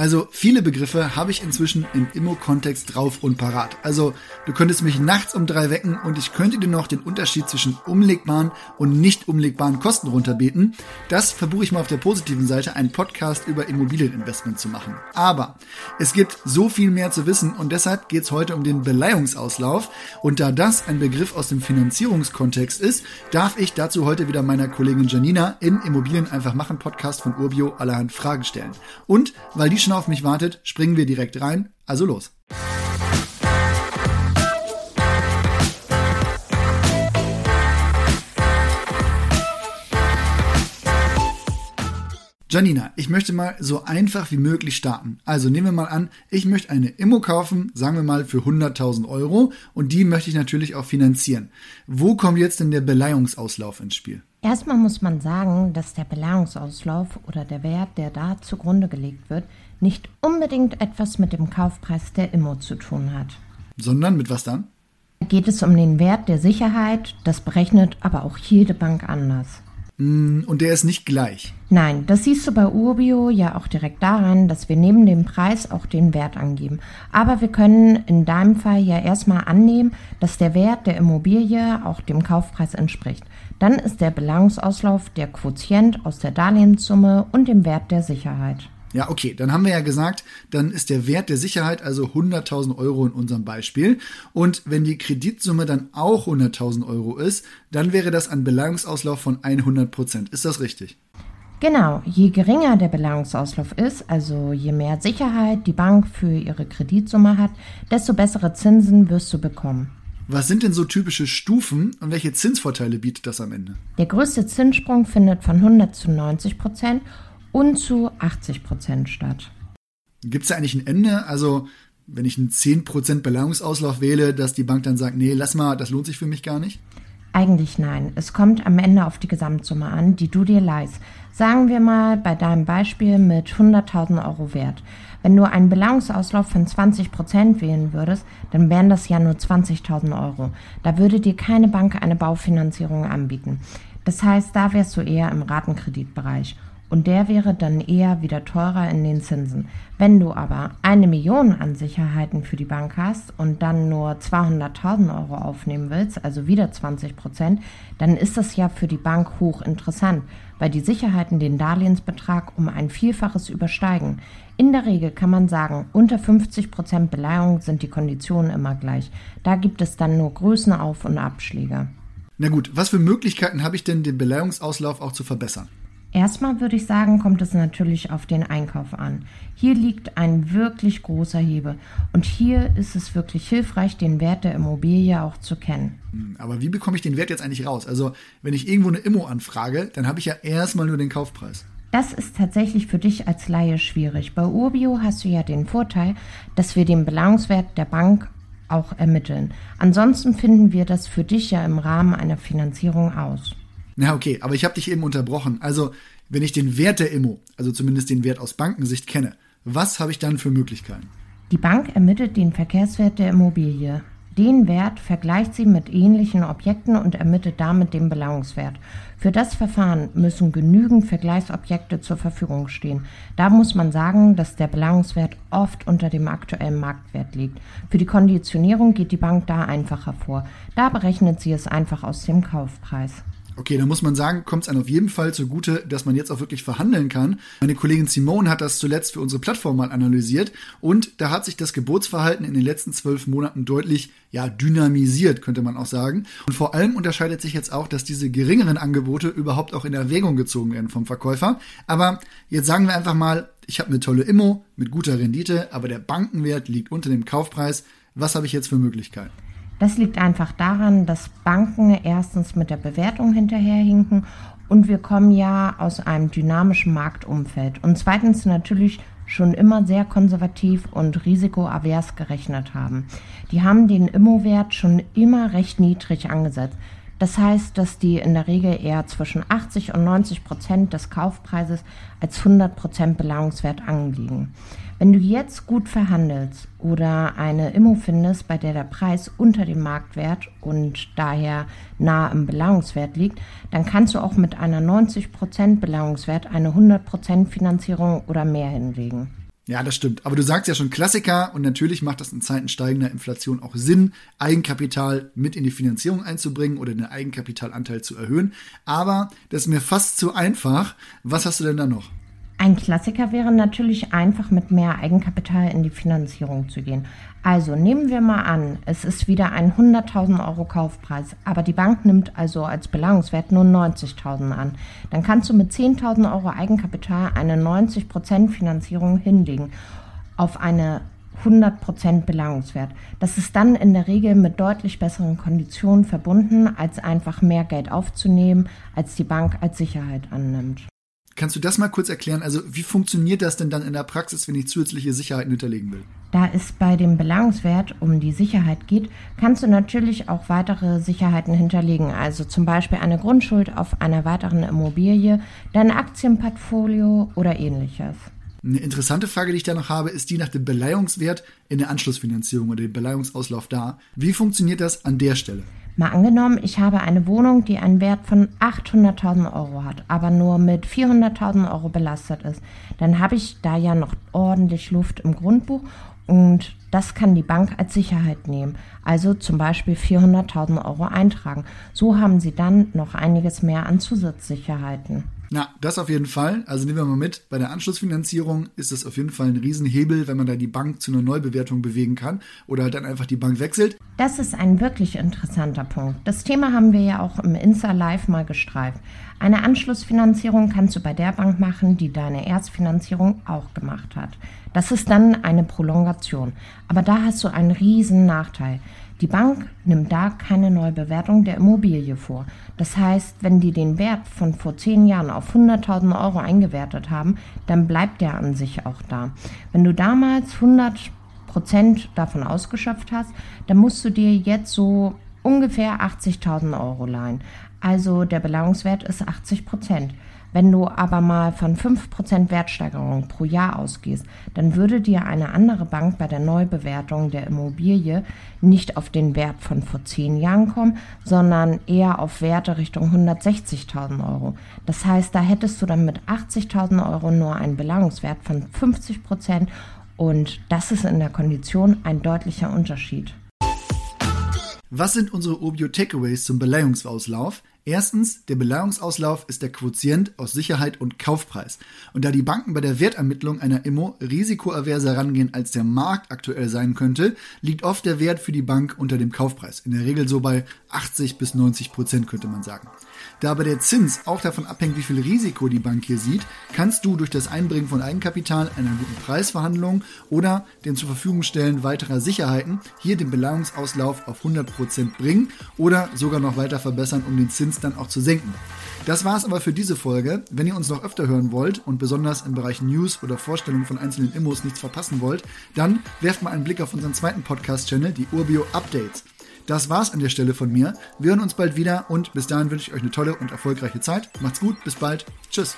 Also viele Begriffe habe ich inzwischen im Immo-Kontext drauf und parat. Also du könntest mich nachts um drei wecken und ich könnte dir noch den Unterschied zwischen umlegbaren und nicht umlegbaren Kosten runterbeten. Das verbuche ich mal auf der positiven Seite, einen Podcast über Immobilieninvestment zu machen. Aber es gibt so viel mehr zu wissen und deshalb geht es heute um den Beleihungsauslauf. Und da das ein Begriff aus dem Finanzierungskontext ist, darf ich dazu heute wieder meiner Kollegin Janina im Immobilien einfach machen Podcast von Urbio allerhand Fragen stellen. Und weil die schon auf mich wartet, springen wir direkt rein. Also los. Janina, ich möchte mal so einfach wie möglich starten. Also nehmen wir mal an, ich möchte eine Immo kaufen, sagen wir mal für 100.000 Euro und die möchte ich natürlich auch finanzieren. Wo kommt jetzt denn der Beleihungsauslauf ins Spiel? Erstmal muss man sagen, dass der Beleihungsauslauf oder der Wert, der da zugrunde gelegt wird, nicht unbedingt etwas mit dem Kaufpreis der Immo zu tun hat. Sondern mit was dann? Da geht es um den Wert der Sicherheit, das berechnet aber auch jede Bank anders. Mm, und der ist nicht gleich. Nein, das siehst du bei Urbio ja auch direkt daran, dass wir neben dem Preis auch den Wert angeben. Aber wir können in deinem Fall ja erstmal annehmen, dass der Wert der Immobilie auch dem Kaufpreis entspricht. Dann ist der Beleihungsauslauf der Quotient aus der Darlehenssumme und dem Wert der Sicherheit. Ja, okay, dann haben wir ja gesagt, dann ist der Wert der Sicherheit also 100.000 Euro in unserem Beispiel. Und wenn die Kreditsumme dann auch 100.000 Euro ist, dann wäre das ein Beleihungsauslauf von 100 Prozent. Ist das richtig? Genau, je geringer der Beleihungsauslauf ist, also je mehr Sicherheit die Bank für ihre Kreditsumme hat, desto bessere Zinsen wirst du bekommen. Was sind denn so typische Stufen und welche Zinsvorteile bietet das am Ende? Der größte Zinssprung findet von 100 zu 90 Prozent und zu 80 Prozent statt. Gibt es da eigentlich ein Ende? Also, wenn ich einen 10% Beleihungsauslauf wähle, dass die Bank dann sagt, nee, lass mal, das lohnt sich für mich gar nicht? Eigentlich nein. Es kommt am Ende auf die Gesamtsumme an, die du dir leihst. Sagen wir mal bei deinem Beispiel mit 100.000 Euro Wert. Wenn du einen Beleihungsauslauf von 20% wählen würdest, dann wären das ja nur 20.000 Euro. Da würde dir keine Bank eine Baufinanzierung anbieten. Das heißt, da wärst du eher im Ratenkreditbereich und der wäre dann eher wieder teurer in den Zinsen. Wenn du aber eine Million an Sicherheiten für die Bank hast und dann nur 200.000 Euro aufnehmen willst, also wieder 20 Prozent, dann ist das ja für die Bank hochinteressant, weil die Sicherheiten den Darlehensbetrag um ein Vielfaches übersteigen. In der Regel kann man sagen, unter 50 Prozent Beleihung sind die Konditionen immer gleich. Da gibt es dann nur Größenauf- und Abschläge. Na gut, was für Möglichkeiten habe ich denn, den Beleihungsauslauf auch zu verbessern? Erstmal würde ich sagen, kommt es natürlich auf den Einkauf an. Hier liegt ein wirklich großer Hebel und hier ist es wirklich hilfreich, den Wert der Immobilie auch zu kennen. Hm, aber wie bekomme ich den Wert jetzt eigentlich raus? Also, wenn ich irgendwo eine Immo anfrage, dann habe ich ja erstmal nur den Kaufpreis. Das ist tatsächlich für dich als Laie schwierig. Bei Urbio hast du ja den Vorteil, dass wir den Belangungswert der Bank auch ermitteln. Ansonsten finden wir das für dich ja im Rahmen einer Finanzierung aus. Na okay, aber ich habe dich eben unterbrochen. Also, wenn ich den Wert der Immo, also zumindest den Wert aus Bankensicht kenne, was habe ich dann für Möglichkeiten? Die Bank ermittelt den Verkehrswert der Immobilie. Den Wert vergleicht sie mit ähnlichen Objekten und ermittelt damit den Belangungswert. Für das Verfahren müssen genügend Vergleichsobjekte zur Verfügung stehen. Da muss man sagen, dass der Belangungswert oft unter dem aktuellen Marktwert liegt. Für die Konditionierung geht die Bank da einfacher vor. Da berechnet sie es einfach aus dem Kaufpreis. Okay, da muss man sagen, kommt es einem auf jeden Fall zugute, dass man jetzt auch wirklich verhandeln kann. Meine Kollegin Simone hat das zuletzt für unsere Plattform mal analysiert und da hat sich das Geburtsverhalten in den letzten zwölf Monaten deutlich ja, dynamisiert, könnte man auch sagen. Und vor allem unterscheidet sich jetzt auch, dass diese geringeren Angebote überhaupt auch in Erwägung gezogen werden vom Verkäufer. Aber jetzt sagen wir einfach mal, ich habe eine tolle Immo mit guter Rendite, aber der Bankenwert liegt unter dem Kaufpreis. Was habe ich jetzt für Möglichkeiten? Das liegt einfach daran, dass Banken erstens mit der Bewertung hinterherhinken und wir kommen ja aus einem dynamischen Marktumfeld und zweitens natürlich schon immer sehr konservativ und risikoavers gerechnet haben. Die haben den Immowert schon immer recht niedrig angesetzt. Das heißt, dass die in der Regel eher zwischen 80 und 90 Prozent des Kaufpreises als 100 Prozent Belangungswert anliegen. Wenn du jetzt gut verhandelst oder eine Immo findest, bei der der Preis unter dem Marktwert und daher nah im Belangungswert liegt, dann kannst du auch mit einer 90% Belangungswert eine 100% Finanzierung oder mehr hinlegen. Ja, das stimmt. Aber du sagst ja schon Klassiker und natürlich macht das in Zeiten steigender Inflation auch Sinn, Eigenkapital mit in die Finanzierung einzubringen oder den Eigenkapitalanteil zu erhöhen. Aber das ist mir fast zu einfach. Was hast du denn da noch? Ein Klassiker wäre natürlich einfach mit mehr Eigenkapital in die Finanzierung zu gehen. Also nehmen wir mal an, es ist wieder ein 100.000 Euro Kaufpreis, aber die Bank nimmt also als Belangungswert nur 90.000 an. Dann kannst du mit 10.000 Euro Eigenkapital eine 90% Finanzierung hinlegen auf eine 100% Belangungswert. Das ist dann in der Regel mit deutlich besseren Konditionen verbunden, als einfach mehr Geld aufzunehmen, als die Bank als Sicherheit annimmt. Kannst du das mal kurz erklären? Also wie funktioniert das denn dann in der Praxis, wenn ich zusätzliche Sicherheiten hinterlegen will? Da es bei dem Belangungswert um die Sicherheit geht, kannst du natürlich auch weitere Sicherheiten hinterlegen, also zum Beispiel eine Grundschuld auf einer weiteren Immobilie, dein Aktienportfolio oder ähnliches. Eine interessante Frage, die ich da noch habe, ist die nach dem Beleihungswert in der Anschlussfinanzierung oder dem Beleihungsauslauf da. Wie funktioniert das an der Stelle? Mal angenommen, ich habe eine Wohnung, die einen Wert von 800.000 Euro hat, aber nur mit 400.000 Euro belastet ist. Dann habe ich da ja noch ordentlich Luft im Grundbuch und das kann die Bank als Sicherheit nehmen. Also zum Beispiel 400.000 Euro eintragen. So haben sie dann noch einiges mehr an Zusatzsicherheiten. Na, das auf jeden Fall. Also nehmen wir mal mit, bei der Anschlussfinanzierung ist es auf jeden Fall ein Riesenhebel, wenn man da die Bank zu einer Neubewertung bewegen kann oder halt dann einfach die Bank wechselt. Das ist ein wirklich interessanter Punkt. Das Thema haben wir ja auch im Insta Live mal gestreift. Eine Anschlussfinanzierung kannst du bei der Bank machen, die deine Erstfinanzierung auch gemacht hat. Das ist dann eine Prolongation. Aber da hast du einen riesen Nachteil. Die Bank nimmt da keine Neubewertung der Immobilie vor. Das heißt, wenn die den Wert von vor zehn Jahren auf 100.000 Euro eingewertet haben, dann bleibt der an sich auch da. Wenn du damals 100 Prozent davon ausgeschöpft hast, dann musst du dir jetzt so ungefähr 80.000 Euro leihen. Also der Belangungswert ist 80 Prozent. Wenn du aber mal von 5% Wertsteigerung pro Jahr ausgehst, dann würde dir eine andere Bank bei der Neubewertung der Immobilie nicht auf den Wert von vor 10 Jahren kommen, sondern eher auf Werte Richtung 160.000 Euro. Das heißt, da hättest du dann mit 80.000 Euro nur einen Belangungswert von 50% und das ist in der Kondition ein deutlicher Unterschied. Was sind unsere Obio Takeaways zum Beleihungsauslauf? Erstens, der Beleihungsauslauf ist der Quotient aus Sicherheit und Kaufpreis. Und da die Banken bei der Wertermittlung einer Immo risikoaverser rangehen, als der Markt aktuell sein könnte, liegt oft der Wert für die Bank unter dem Kaufpreis. In der Regel so bei 80 bis 90 Prozent könnte man sagen. Da aber der Zins auch davon abhängt, wie viel Risiko die Bank hier sieht, kannst du durch das Einbringen von Eigenkapital, einer guten Preisverhandlung oder dem zur Verfügung stellen weiterer Sicherheiten hier den Beleihungsauslauf auf 100 Prozent bringen oder sogar noch weiter verbessern, um den Zins dann auch zu senken. Das war es aber für diese Folge. Wenn ihr uns noch öfter hören wollt und besonders im Bereich News oder Vorstellungen von einzelnen Immos nichts verpassen wollt, dann werft mal einen Blick auf unseren zweiten Podcast-Channel, die Urbio Updates. Das war's an der Stelle von mir. Wir hören uns bald wieder und bis dahin wünsche ich euch eine tolle und erfolgreiche Zeit. Macht's gut, bis bald. Tschüss.